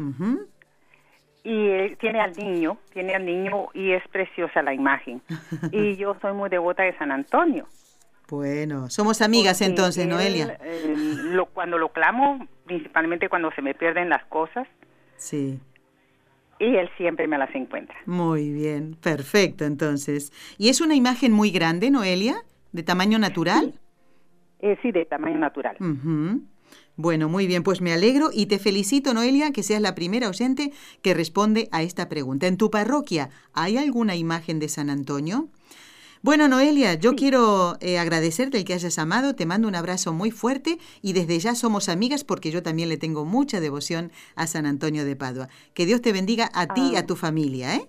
Y él tiene al niño, tiene al niño y es preciosa la imagen. y yo soy muy devota de San Antonio.
Bueno, somos amigas
porque
entonces,
él,
Noelia.
eh, lo, cuando lo clamo, principalmente cuando se me pierden las cosas,
Sí.
y él siempre me las encuentra.
Muy bien, perfecto entonces. ¿Y es una imagen muy grande, Noelia? ¿De tamaño natural?
Eh, sí, de tamaño natural.
Ujú. Bueno, muy bien, pues me alegro y te felicito, Noelia, que seas la primera oyente que responde a esta pregunta. ¿En tu parroquia hay alguna imagen de San Antonio? Bueno, Noelia, yo quiero eh, agradecerte el que hayas amado, te mando un abrazo muy fuerte y desde ya somos amigas porque yo también le tengo mucha devoción a San Antonio de Padua. Que Dios te bendiga a ti y a tu familia, ¿eh?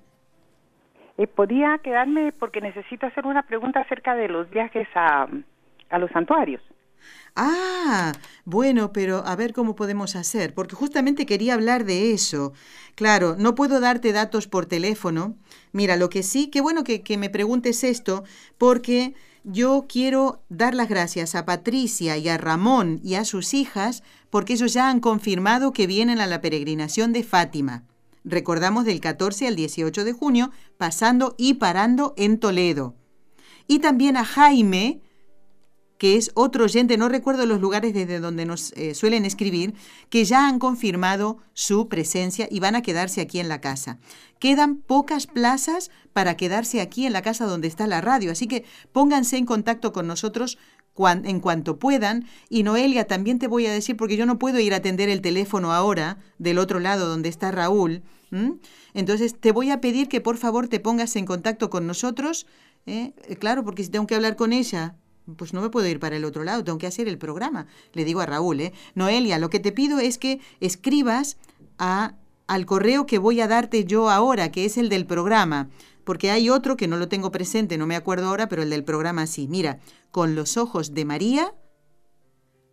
Eh, podía quedarme porque necesito hacer una pregunta acerca de los viajes a, a los santuarios.
Ah, bueno, pero a ver cómo podemos hacer, porque justamente quería hablar de eso. Claro, no puedo darte datos por teléfono. Mira, lo que sí, qué bueno que, me preguntes esto, porque yo quiero dar las gracias a Patricia y a Ramón y a sus hijas, porque ellos ya han confirmado que vienen a la peregrinación de Fátima. Recordamos del 14 al 18 de junio, pasando y parando en Toledo. Y también a Jaime, que es otro oyente, no recuerdo los lugares desde donde nos eh, suelen escribir, que ya han confirmado su presencia y van a quedarse aquí en la casa. Quedan pocas plazas para quedarse aquí en la casa donde está la radio, así que pónganse en contacto con nosotros en cuanto puedan. Y Noelia, también te voy a decir, porque yo no puedo ir a atender el teléfono ahora del otro lado donde está Raúl. Entonces te voy a pedir que por favor te pongas en contacto con nosotros. ¿eh? Eh, Claro, porque si tengo que hablar con ella, pues no me puedo ir para el otro lado, tengo que hacer el programa. Le digo a Raúl, ¿eh? Noelia, lo que te pido es que escribas a, al correo que voy a darte yo ahora, que es el del programa, porque hay otro que no lo tengo presente, no me acuerdo ahora, pero el del programa sí. Mira, con los ojos de María,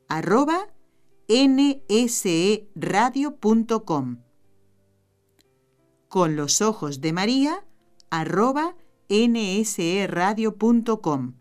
arroba nseradio.com. Con los ojos de María, arroba nseradio.com.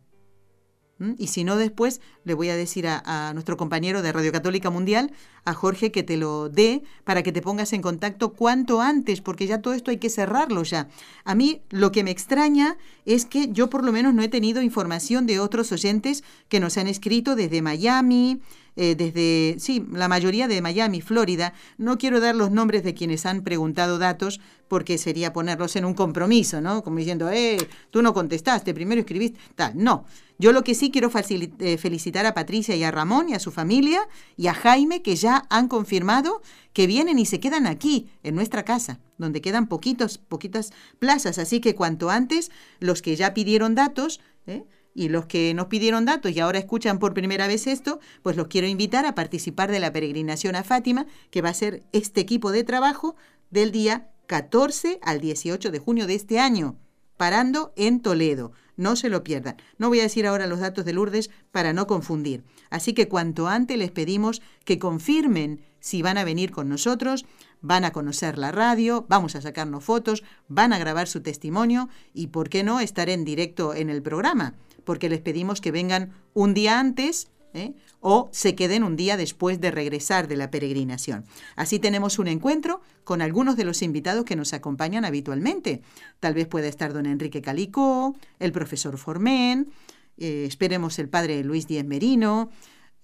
Y si no, después le voy a decir a, a nuestro compañero de Radio Católica Mundial, a Jorge, que te lo dé para que te pongas en contacto cuanto antes, porque ya todo esto hay que cerrarlo ya. A mí lo que me extraña es que yo por lo menos no he tenido información de otros oyentes que nos han escrito desde Miami, eh, desde, sí, la mayoría de Miami, Florida. No quiero dar los nombres de quienes han preguntado datos porque sería ponerlos en un compromiso, ¿no? Como diciendo, eh, tú no contestaste, primero escribiste, tal. No, yo lo que sí quiero eh, felicitar a Patricia y a Ramón y a su familia y a Jaime que ya han confirmado que vienen y se quedan aquí, en nuestra casa, donde quedan poquitos, poquitas plazas. Así que cuanto antes, los que ya pidieron datos, ¿eh? Y los que nos pidieron datos y ahora escuchan por primera vez esto, pues los quiero invitar a participar de la peregrinación a Fátima, que va a ser este equipo de trabajo del día 14 al 18 de junio de este año, parando en Toledo. No se lo pierdan. No voy a decir ahora los datos de Lourdes para no confundir. Así que cuanto antes les pedimos que confirmen si van a venir con nosotros, van a conocer la radio, vamos a sacarnos fotos, van a grabar su testimonio y, ¿por qué no?, estar en directo en el programa, porque les pedimos que vengan un día antes ¿eh? o se queden un día después de regresar de la peregrinación. Así tenemos un encuentro con algunos de los invitados que nos acompañan habitualmente. Tal vez pueda estar don Enrique Calicó, el profesor Formen, eh, esperemos el padre Luis Díez Merino,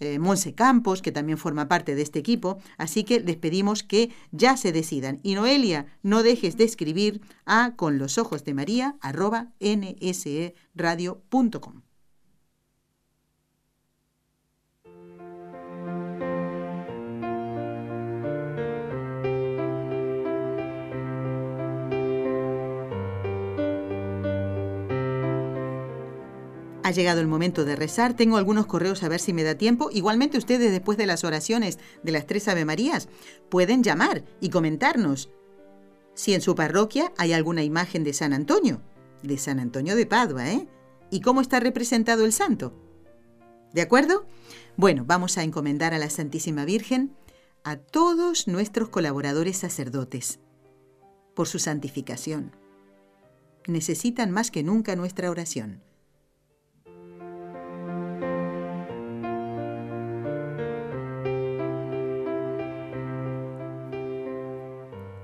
eh, Monse Campos, que también forma parte de este equipo, así que les pedimos que ya se decidan. Y Noelia, no dejes de escribir a con los ojos de María arroba. Ha llegado el momento de rezar. Tengo algunos correos a ver si me da tiempo. Igualmente ustedes después de las oraciones de las tres Ave Marías pueden llamar y comentarnos si en su parroquia hay alguna imagen de San Antonio, de San Antonio de Padua, ¿eh? ¿Y cómo está representado el santo? ¿De acuerdo? Bueno, vamos a encomendar a la Santísima Virgen a todos nuestros colaboradores sacerdotes por su santificación. Necesitan más que nunca nuestra oración.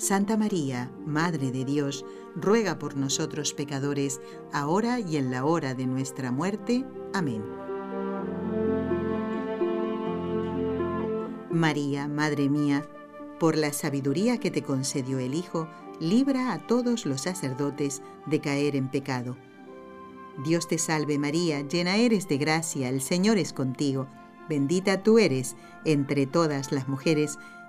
Santa María, Madre de Dios, ruega por nosotros pecadores, ahora y en la hora de nuestra muerte. Amén. María, Madre mía, por la sabiduría que te concedió el Hijo, libra a todos los sacerdotes de caer en pecado. Dios te salve María, llena eres de gracia, el Señor es contigo, bendita tú eres entre todas las mujeres,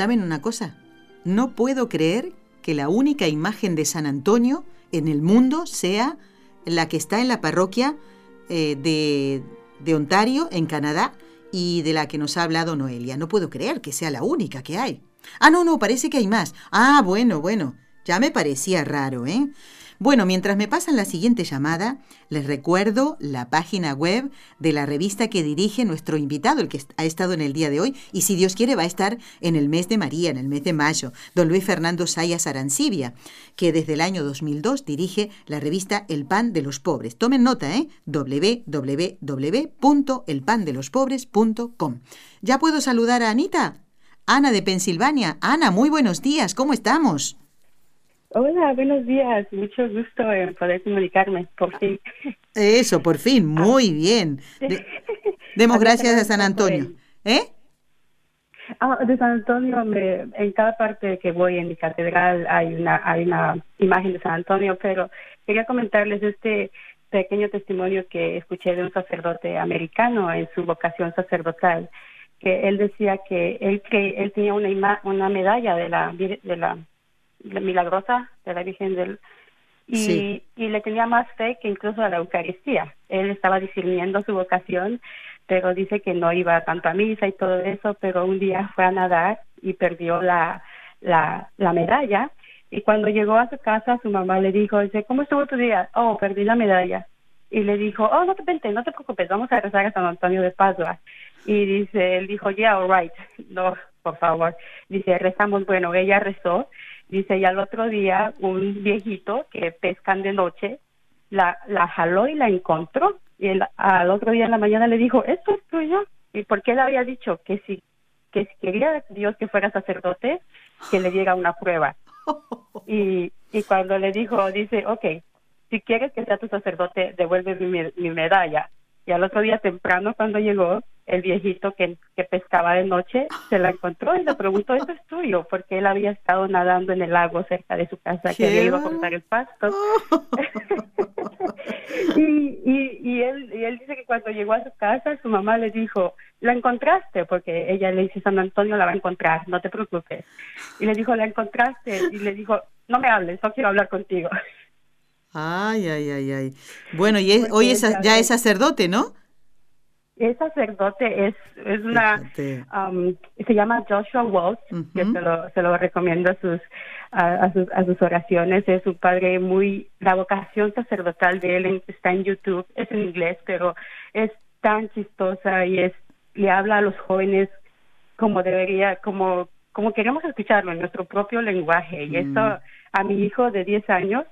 ¿Saben una cosa? No puedo creer que la única imagen de San Antonio en el mundo sea la que está en la parroquia eh, de, de Ontario, en Canadá, y de la que nos ha hablado Noelia. No puedo creer que sea la única que hay. Ah, no, no, parece que hay más. Ah, bueno, bueno. Ya me parecía raro, ¿eh? Bueno, mientras me pasan la siguiente llamada, les recuerdo la página web de la revista que dirige nuestro invitado, el que ha estado en el día de hoy, y si Dios quiere va a estar en el mes de María, en el mes de mayo, don Luis Fernando Sayas Arancibia, que desde el año 2002 dirige la revista El Pan de los Pobres. Tomen nota, ¿eh? www.elpandelospobres.com. ¿Ya puedo saludar a Anita? Ana de Pensilvania. Ana, muy buenos días, ¿cómo estamos?
Hola, buenos días. Mucho gusto en poder comunicarme, por fin.
Eso, por fin, muy bien. demos gracias a San Antonio. ¿Eh?
Ah, de San Antonio, en cada parte que voy en mi catedral hay una, hay una imagen de San Antonio, pero quería comentarles este pequeño testimonio que escuché de un sacerdote americano en su vocación sacerdotal que él decía que él que él tenía una una medalla de la de la, milagrosa de la Virgen del y, y le tenía más fe que incluso a la Eucaristía. Él estaba discerniendo su vocación, pero dice que no iba tanto a misa y todo eso, pero un día fue a nadar y perdió la, la, la medalla. Y cuando llegó a su casa, su mamá le dijo, dice, ¿cómo estuvo tu día? Oh, perdí la medalla. Y le dijo, oh, no te vente, no te preocupes, vamos a rezar a San Antonio de Padua. Y dice, él dijo, yeah, all right, no, por favor. Dice, rezamos, bueno, ella rezó. Dice, y al otro día un viejito que pescan de noche la, la jaló y la encontró. Y al otro día en la mañana le dijo, esto es tuyo. Y porque él había dicho que si, que si quería Dios que fuera sacerdote, que le diera una prueba. Y, y cuando le dijo, dice, ok, si quieres que sea tu sacerdote, devuelve mi, mi medalla. Y al otro día temprano, cuando llegó, el viejito que, que pescaba de noche se la encontró y le preguntó, ¿esto es tuyo? Porque él había estado nadando en el lago cerca de su casa, que había ido a cortar el pasto. y, y, y, él, y él dice que cuando llegó a su casa, su mamá le dijo, ¿la encontraste? Porque ella le dice, San Antonio la va a encontrar, no te preocupes. Y le dijo, ¿la encontraste? Y le dijo, no me hables, no quiero hablar contigo.
Ay, ay, ay, ay. Bueno, y hoy es, ya es sacerdote, ¿no?
Es sacerdote, es, es una, um, se llama Joshua Waltz, que se lo, se lo recomiendo a sus, a, sus, a sus oraciones. Es un padre muy, la vocación sacerdotal de él está en YouTube, es en inglés, pero es tan chistosa y es, le habla a los jóvenes como debería, como, como queremos escucharlo en nuestro propio lenguaje. Y esto mm. a mi hijo de 10 años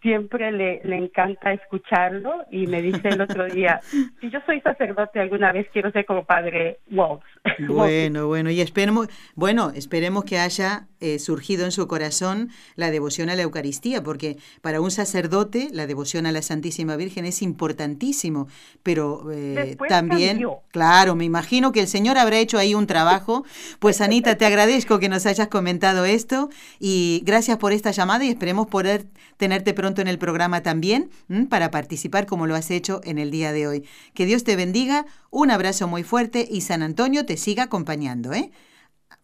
siempre le, le encanta escucharlo y me dice el otro día, si yo soy sacerdote alguna vez quiero ser como padre Waltz.
Bueno, bueno, y esperemos, bueno, esperemos que haya eh, surgido en su corazón la devoción a la Eucaristía, porque para un sacerdote la devoción a la Santísima Virgen es importantísimo, pero eh, también, claro, me imagino que el Señor habrá hecho ahí un trabajo. Pues Anita, te agradezco que nos hayas comentado esto y gracias por esta llamada y esperemos poder tenerte pronto en el programa también para participar como lo has hecho en el día de hoy. Que Dios te bendiga, un abrazo muy fuerte y San Antonio te siga acompañando, ¿eh?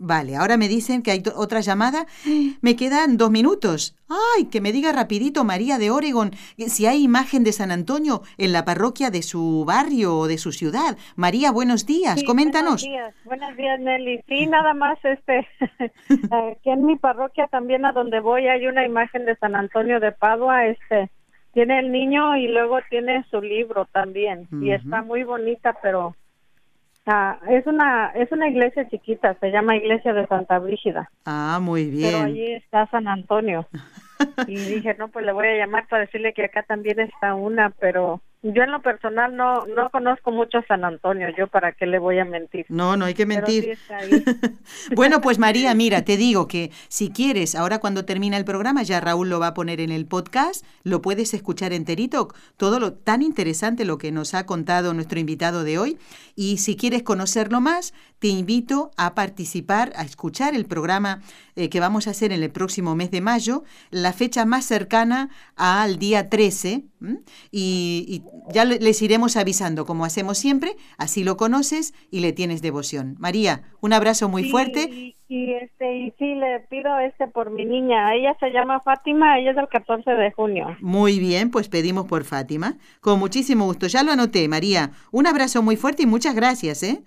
Vale, ahora me dicen que hay otra llamada. Me quedan dos minutos. Ay, que me diga rapidito María de Oregon si hay imagen de San Antonio en la parroquia de su barrio o de su ciudad. María, buenos días, coméntanos.
Buenos días, buenos días Nelly. Sí, nada más este, aquí en mi parroquia también a donde voy hay una imagen de San Antonio de Padua, este, tiene el niño y luego tiene su libro también y está muy bonita, pero Ah, es una es una iglesia chiquita, se llama Iglesia de Santa Brígida.
Ah, muy bien.
Pero allí está San Antonio. y dije, no, pues le voy a llamar para decirle que acá también está una, pero yo en lo personal no no conozco mucho San Antonio, yo para qué le voy a mentir.
No, no hay que mentir. bueno, pues María, mira, te digo que si quieres, ahora cuando termina el programa, ya Raúl lo va a poner en el podcast, lo puedes escuchar enterito, todo lo tan interesante lo que nos ha contado nuestro invitado de hoy. Y si quieres conocerlo más, te invito a participar, a escuchar el programa eh, que vamos a hacer en el próximo mes de mayo, la fecha más cercana al día 13, y, ya les iremos avisando, como hacemos siempre, así lo conoces y le tienes devoción. María, un abrazo muy fuerte.
Y, este, y sí, le pido este por mi niña, ella se llama Fátima, ella es del 14 de junio.
Muy bien, pues pedimos por Fátima, con muchísimo gusto, ya lo anoté, María. Un abrazo muy fuerte y muchas gracias, ¿eh?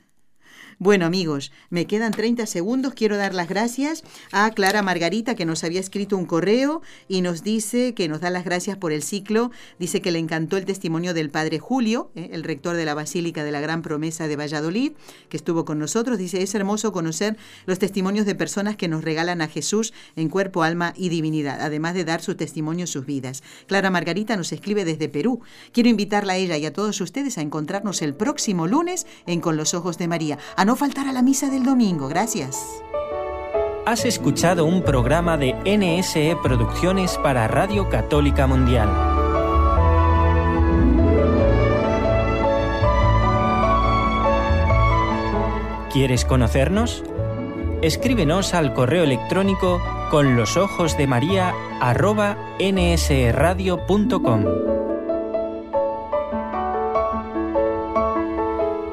Bueno, amigos, me quedan 30 segundos. Quiero dar las gracias a Clara Margarita, que nos había escrito un correo y nos dice que nos da las gracias por el ciclo. Dice que le encantó el testimonio del padre Julio, eh, el rector de la Basílica de la Gran Promesa de Valladolid, que estuvo con nosotros. Dice, es hermoso conocer los testimonios de personas que nos regalan a Jesús en cuerpo, alma y divinidad, además de dar su testimonio sus vidas. Clara Margarita nos escribe desde Perú. Quiero invitarla a ella y a todos ustedes a encontrarnos el próximo lunes en Con los Ojos de María no faltar a la misa del domingo. Gracias.
Has escuchado un programa de NSE Producciones para Radio Católica Mundial. ¿Quieres conocernos? Escríbenos al correo electrónico con los ojos de María nsradio.com.